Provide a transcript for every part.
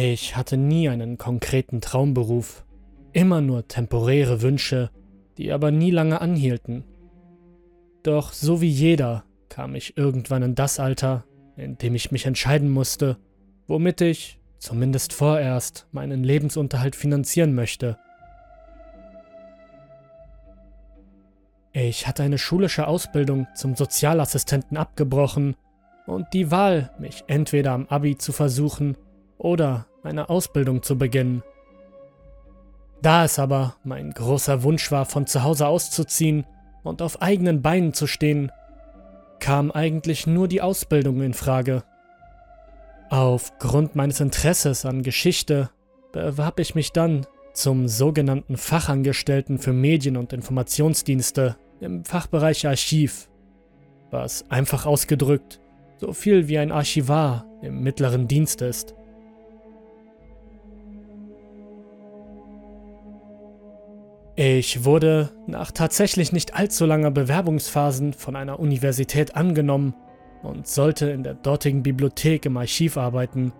Ich hatte nie einen konkreten Traumberuf, immer nur temporäre Wünsche, die aber nie lange anhielten. Doch so wie jeder kam ich irgendwann in das Alter, in dem ich mich entscheiden musste, womit ich, zumindest vorerst, meinen Lebensunterhalt finanzieren möchte. Ich hatte eine schulische Ausbildung zum Sozialassistenten abgebrochen und die Wahl, mich entweder am Abi zu versuchen oder eine Ausbildung zu beginnen. Da es aber mein großer Wunsch war, von zu Hause auszuziehen und auf eigenen Beinen zu stehen, kam eigentlich nur die Ausbildung in Frage. Aufgrund meines Interesses an Geschichte bewarb ich mich dann zum sogenannten Fachangestellten für Medien- und Informationsdienste im Fachbereich Archiv, was einfach ausgedrückt so viel wie ein Archivar im mittleren Dienst ist. Ich wurde nach tatsächlich nicht allzu langer Bewerbungsphasen von einer Universität angenommen und sollte in der dortigen Bibliothek im Archiv arbeiten,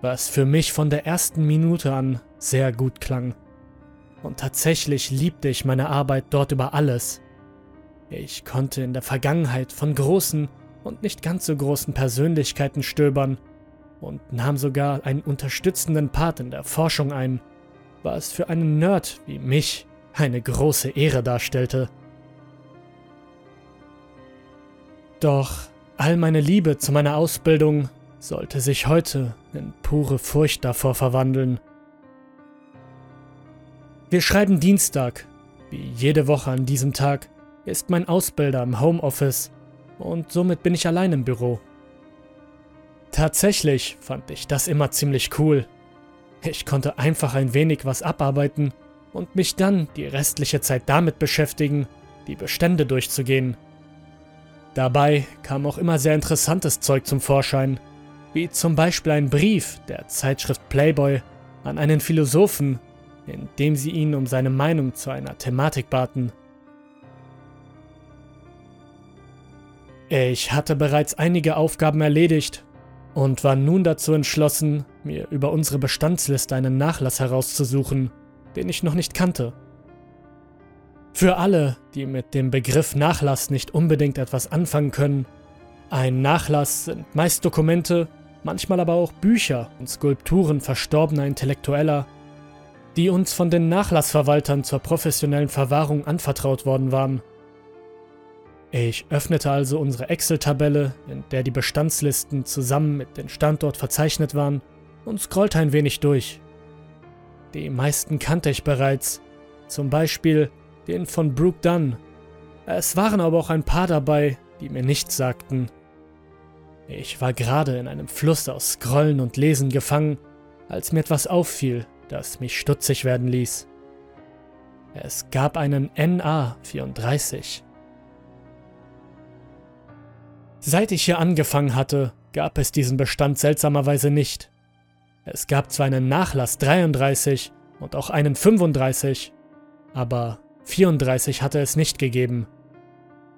was für mich von der ersten Minute an sehr gut klang. Und tatsächlich liebte ich meine Arbeit dort über alles. Ich konnte in der Vergangenheit von großen und nicht ganz so großen Persönlichkeiten stöbern und nahm sogar einen unterstützenden Part in der Forschung ein was für einen Nerd wie mich eine große Ehre darstellte. Doch all meine Liebe zu meiner Ausbildung sollte sich heute in pure Furcht davor verwandeln. Wir schreiben Dienstag. Wie jede Woche an diesem Tag ist mein Ausbilder im Homeoffice und somit bin ich allein im Büro. Tatsächlich fand ich das immer ziemlich cool, ich konnte einfach ein wenig was abarbeiten und mich dann die restliche Zeit damit beschäftigen, die Bestände durchzugehen. Dabei kam auch immer sehr interessantes Zeug zum Vorschein, wie zum Beispiel ein Brief der Zeitschrift Playboy an einen Philosophen, in dem sie ihn um seine Meinung zu einer Thematik baten. Ich hatte bereits einige Aufgaben erledigt und war nun dazu entschlossen, mir über unsere Bestandsliste einen Nachlass herauszusuchen, den ich noch nicht kannte. Für alle, die mit dem Begriff Nachlass nicht unbedingt etwas anfangen können, ein Nachlass sind meist Dokumente, manchmal aber auch Bücher und Skulpturen verstorbener Intellektueller, die uns von den Nachlassverwaltern zur professionellen Verwahrung anvertraut worden waren. Ich öffnete also unsere Excel-Tabelle, in der die Bestandslisten zusammen mit dem Standort verzeichnet waren, und scrollte ein wenig durch. Die meisten kannte ich bereits, zum Beispiel den von Brooke Dunn. Es waren aber auch ein paar dabei, die mir nichts sagten. Ich war gerade in einem Fluss aus Scrollen und Lesen gefangen, als mir etwas auffiel, das mich stutzig werden ließ. Es gab einen NA 34. Seit ich hier angefangen hatte, gab es diesen Bestand seltsamerweise nicht. Es gab zwar einen Nachlass 33 und auch einen 35, aber 34 hatte es nicht gegeben.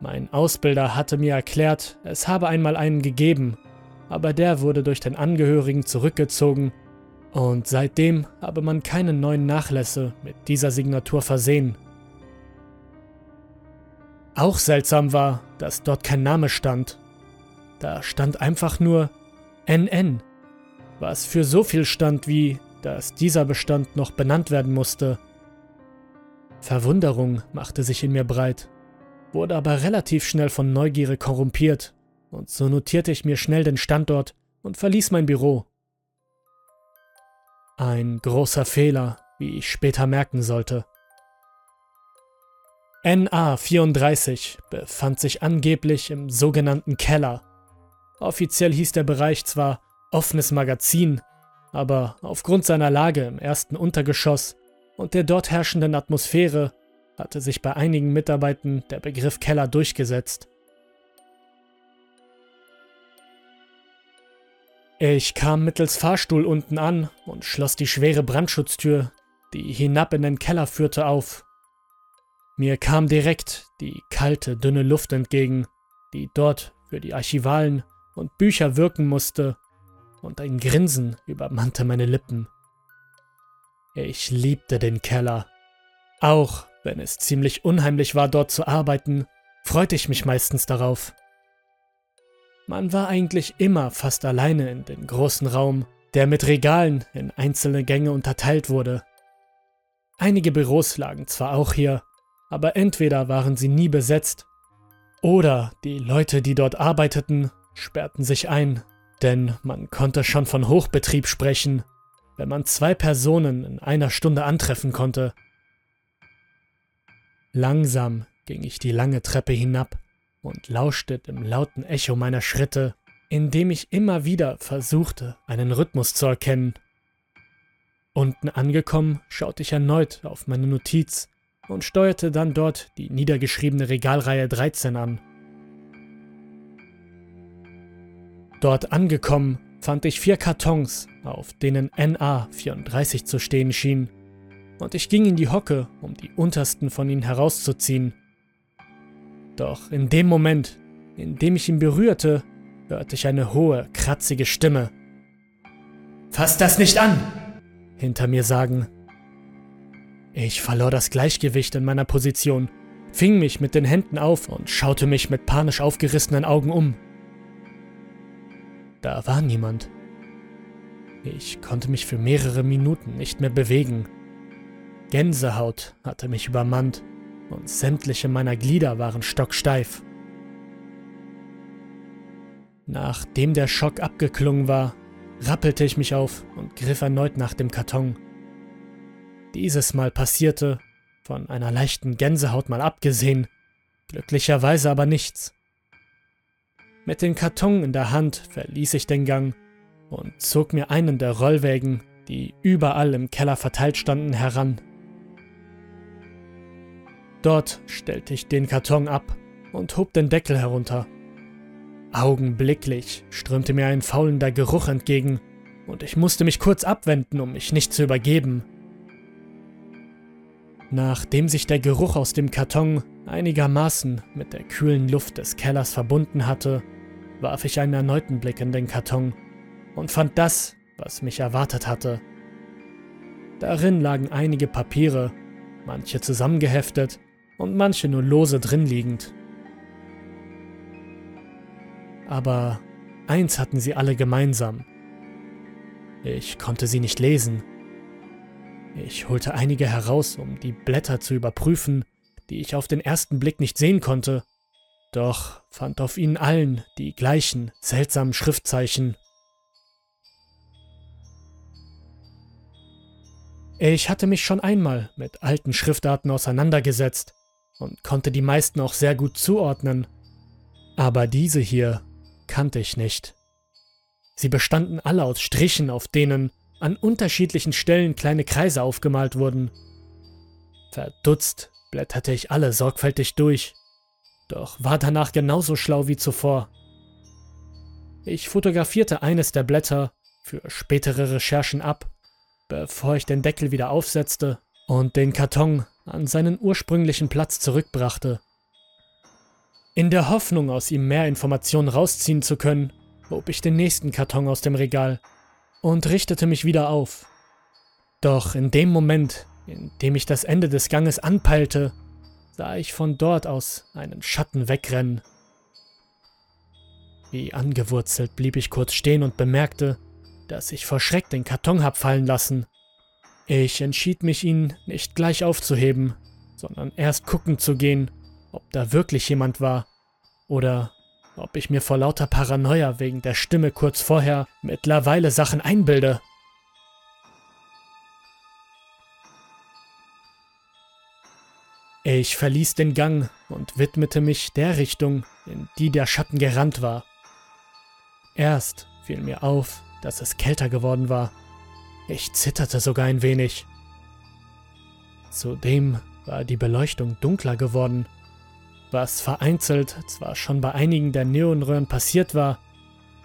Mein Ausbilder hatte mir erklärt, es habe einmal einen gegeben, aber der wurde durch den Angehörigen zurückgezogen und seitdem habe man keine neuen Nachlässe mit dieser Signatur versehen. Auch seltsam war, dass dort kein Name stand da stand einfach nur NN, was für so viel stand wie, dass dieser Bestand noch benannt werden musste. Verwunderung machte sich in mir breit, wurde aber relativ schnell von Neugierde korrumpiert, und so notierte ich mir schnell den Standort und verließ mein Büro. Ein großer Fehler, wie ich später merken sollte. NA 34 befand sich angeblich im sogenannten Keller, Offiziell hieß der Bereich zwar offenes Magazin, aber aufgrund seiner Lage im ersten Untergeschoss und der dort herrschenden Atmosphäre hatte sich bei einigen Mitarbeitern der Begriff Keller durchgesetzt. Ich kam mittels Fahrstuhl unten an und schloss die schwere Brandschutztür, die hinab in den Keller führte, auf. Mir kam direkt die kalte, dünne Luft entgegen, die dort für die Archivalen und Bücher wirken musste, und ein Grinsen übermannte meine Lippen. Ich liebte den Keller. Auch wenn es ziemlich unheimlich war, dort zu arbeiten, freute ich mich meistens darauf. Man war eigentlich immer fast alleine in den großen Raum, der mit Regalen in einzelne Gänge unterteilt wurde. Einige Büros lagen zwar auch hier, aber entweder waren sie nie besetzt, oder die Leute, die dort arbeiteten, sperrten sich ein, denn man konnte schon von Hochbetrieb sprechen, wenn man zwei Personen in einer Stunde antreffen konnte. Langsam ging ich die lange Treppe hinab und lauschte dem lauten Echo meiner Schritte, indem ich immer wieder versuchte, einen Rhythmus zu erkennen. Unten angekommen, schaute ich erneut auf meine Notiz und steuerte dann dort die niedergeschriebene Regalreihe 13 an. Dort angekommen, fand ich vier Kartons, auf denen NA 34 zu stehen schien, und ich ging in die Hocke, um die untersten von ihnen herauszuziehen. Doch in dem Moment, in dem ich ihn berührte, hörte ich eine hohe, kratzige Stimme. Fass das nicht an! hinter mir sagen. Ich verlor das Gleichgewicht in meiner Position, fing mich mit den Händen auf und schaute mich mit panisch aufgerissenen Augen um. Da war niemand. Ich konnte mich für mehrere Minuten nicht mehr bewegen. Gänsehaut hatte mich übermannt und sämtliche meiner Glieder waren stocksteif. Nachdem der Schock abgeklungen war, rappelte ich mich auf und griff erneut nach dem Karton. Dieses Mal passierte, von einer leichten Gänsehaut mal abgesehen, glücklicherweise aber nichts. Mit dem Karton in der Hand verließ ich den Gang und zog mir einen der Rollwägen, die überall im Keller verteilt standen, heran. Dort stellte ich den Karton ab und hob den Deckel herunter. Augenblicklich strömte mir ein faulender Geruch entgegen, und ich musste mich kurz abwenden, um mich nicht zu übergeben. Nachdem sich der Geruch aus dem Karton einigermaßen mit der kühlen Luft des Kellers verbunden hatte, warf ich einen erneuten Blick in den Karton und fand das, was mich erwartet hatte. Darin lagen einige Papiere, manche zusammengeheftet und manche nur lose drin liegend. Aber eins hatten sie alle gemeinsam. Ich konnte sie nicht lesen. Ich holte einige heraus, um die Blätter zu überprüfen, die ich auf den ersten Blick nicht sehen konnte, doch fand auf ihnen allen die gleichen seltsamen Schriftzeichen. Ich hatte mich schon einmal mit alten Schriftarten auseinandergesetzt und konnte die meisten auch sehr gut zuordnen, aber diese hier kannte ich nicht. Sie bestanden alle aus Strichen, auf denen an unterschiedlichen Stellen kleine Kreise aufgemalt wurden. Verdutzt blätterte ich alle sorgfältig durch, doch war danach genauso schlau wie zuvor. Ich fotografierte eines der Blätter für spätere Recherchen ab, bevor ich den Deckel wieder aufsetzte und den Karton an seinen ursprünglichen Platz zurückbrachte. In der Hoffnung, aus ihm mehr Informationen rausziehen zu können, hob ich den nächsten Karton aus dem Regal und richtete mich wieder auf. Doch in dem Moment, in dem ich das Ende des Ganges anpeilte, sah ich von dort aus einen Schatten wegrennen. Wie angewurzelt blieb ich kurz stehen und bemerkte, dass ich vor Schreck den Karton hab fallen lassen. Ich entschied mich, ihn nicht gleich aufzuheben, sondern erst gucken zu gehen, ob da wirklich jemand war oder ob ich mir vor lauter Paranoia wegen der Stimme kurz vorher mittlerweile Sachen einbilde. Ich verließ den Gang und widmete mich der Richtung, in die der Schatten gerannt war. Erst fiel mir auf, dass es kälter geworden war. Ich zitterte sogar ein wenig. Zudem war die Beleuchtung dunkler geworden was vereinzelt zwar schon bei einigen der Neonröhren passiert war,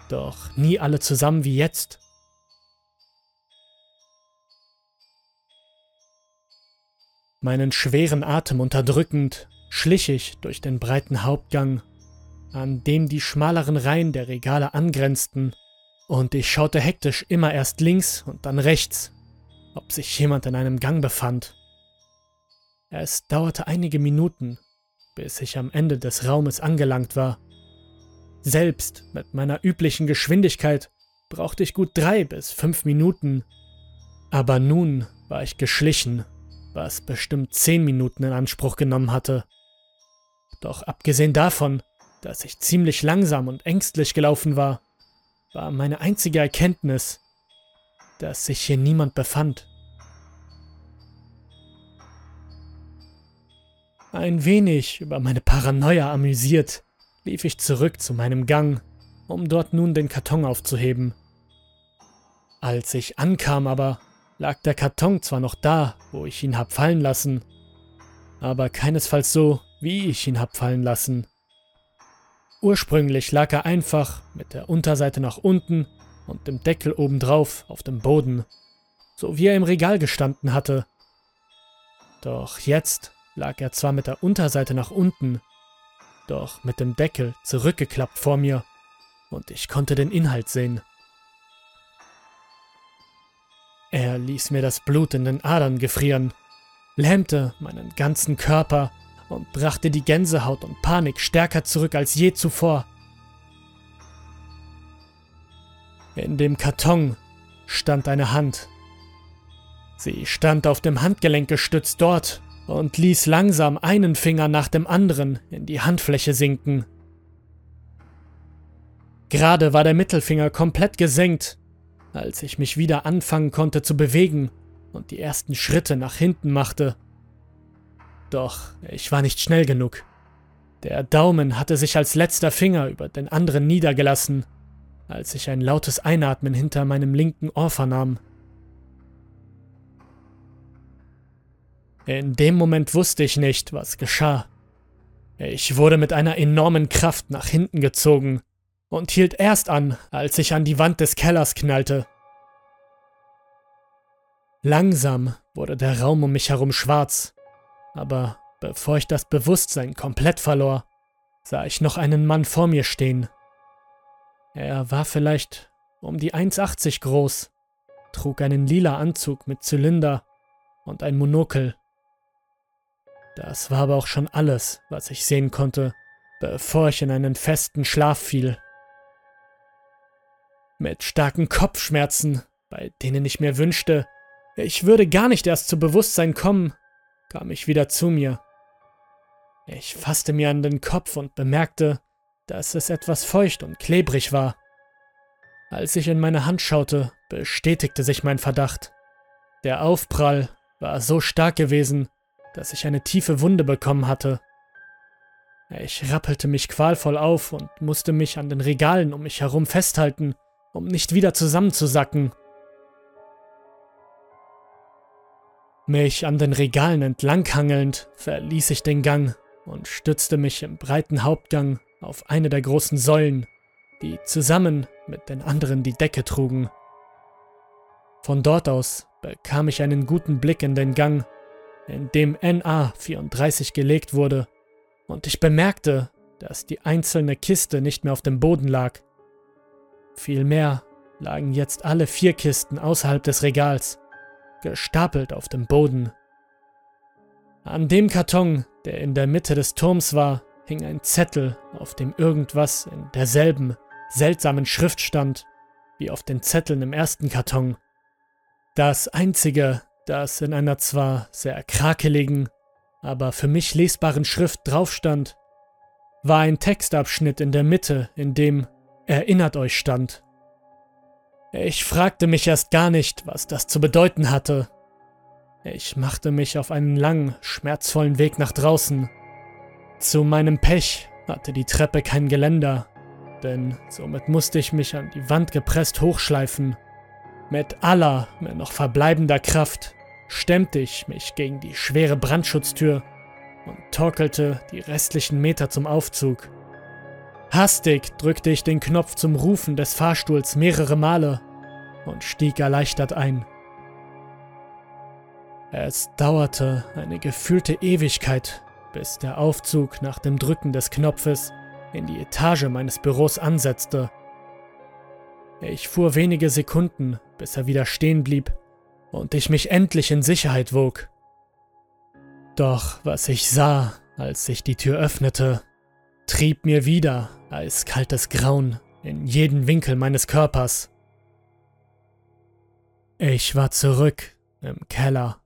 doch nie alle zusammen wie jetzt. Meinen schweren Atem unterdrückend schlich ich durch den breiten Hauptgang, an dem die schmaleren Reihen der Regale angrenzten, und ich schaute hektisch immer erst links und dann rechts, ob sich jemand in einem Gang befand. Es dauerte einige Minuten, bis ich am Ende des Raumes angelangt war. Selbst mit meiner üblichen Geschwindigkeit brauchte ich gut drei bis fünf Minuten. Aber nun war ich geschlichen, was bestimmt zehn Minuten in Anspruch genommen hatte. Doch abgesehen davon, dass ich ziemlich langsam und ängstlich gelaufen war, war meine einzige Erkenntnis, dass sich hier niemand befand. Ein wenig über meine Paranoia amüsiert, lief ich zurück zu meinem Gang, um dort nun den Karton aufzuheben. Als ich ankam aber, lag der Karton zwar noch da, wo ich ihn hab fallen lassen, aber keinesfalls so, wie ich ihn hab fallen lassen. Ursprünglich lag er einfach mit der Unterseite nach unten und dem Deckel obendrauf auf dem Boden, so wie er im Regal gestanden hatte. Doch jetzt lag er zwar mit der Unterseite nach unten, doch mit dem Deckel zurückgeklappt vor mir und ich konnte den Inhalt sehen. Er ließ mir das Blut in den Adern gefrieren, lähmte meinen ganzen Körper und brachte die Gänsehaut und Panik stärker zurück als je zuvor. In dem Karton stand eine Hand. Sie stand auf dem Handgelenk gestützt dort und ließ langsam einen Finger nach dem anderen in die Handfläche sinken. Gerade war der Mittelfinger komplett gesenkt, als ich mich wieder anfangen konnte zu bewegen und die ersten Schritte nach hinten machte. Doch ich war nicht schnell genug. Der Daumen hatte sich als letzter Finger über den anderen niedergelassen, als ich ein lautes Einatmen hinter meinem linken Ohr vernahm. In dem Moment wusste ich nicht, was geschah. Ich wurde mit einer enormen Kraft nach hinten gezogen und hielt erst an, als ich an die Wand des Kellers knallte. Langsam wurde der Raum um mich herum schwarz aber bevor ich das Bewusstsein komplett verlor, sah ich noch einen Mann vor mir stehen. Er war vielleicht um die 1,80 groß, trug einen lila Anzug mit Zylinder und ein Monokel. Das war aber auch schon alles, was ich sehen konnte, bevor ich in einen festen Schlaf fiel. Mit starken Kopfschmerzen, bei denen ich mir wünschte, ich würde gar nicht erst zu Bewusstsein kommen, kam ich wieder zu mir. Ich fasste mir an den Kopf und bemerkte, dass es etwas feucht und klebrig war. Als ich in meine Hand schaute, bestätigte sich mein Verdacht. Der Aufprall war so stark gewesen, dass ich eine tiefe Wunde bekommen hatte. Ich rappelte mich qualvoll auf und musste mich an den Regalen um mich herum festhalten, um nicht wieder zusammenzusacken. Mich an den Regalen entlanghangelnd verließ ich den Gang und stützte mich im breiten Hauptgang auf eine der großen Säulen, die zusammen mit den anderen die Decke trugen. Von dort aus bekam ich einen guten Blick in den Gang, in dem NA 34 gelegt wurde, und ich bemerkte, dass die einzelne Kiste nicht mehr auf dem Boden lag. Vielmehr lagen jetzt alle vier Kisten außerhalb des Regals gestapelt auf dem Boden. An dem Karton, der in der Mitte des Turms war, hing ein Zettel, auf dem irgendwas in derselben, seltsamen Schrift stand, wie auf den Zetteln im ersten Karton. Das einzige, das in einer zwar sehr krakeligen, aber für mich lesbaren Schrift drauf stand, war ein Textabschnitt in der Mitte, in dem Erinnert euch stand. Ich fragte mich erst gar nicht, was das zu bedeuten hatte. Ich machte mich auf einen langen, schmerzvollen Weg nach draußen. Zu meinem Pech hatte die Treppe kein Geländer, denn somit musste ich mich an die Wand gepresst hochschleifen. Mit aller mir noch verbleibender Kraft stemmte ich mich gegen die schwere Brandschutztür und torkelte die restlichen Meter zum Aufzug. Hastig drückte ich den Knopf zum Rufen des Fahrstuhls mehrere Male und stieg erleichtert ein. Es dauerte eine gefühlte Ewigkeit, bis der Aufzug nach dem Drücken des Knopfes in die Etage meines Büros ansetzte. Ich fuhr wenige Sekunden, bis er wieder stehen blieb und ich mich endlich in Sicherheit wog. Doch was ich sah, als ich die Tür öffnete, trieb mir wieder Eiskaltes Grauen in jeden Winkel meines Körpers. Ich war zurück im Keller.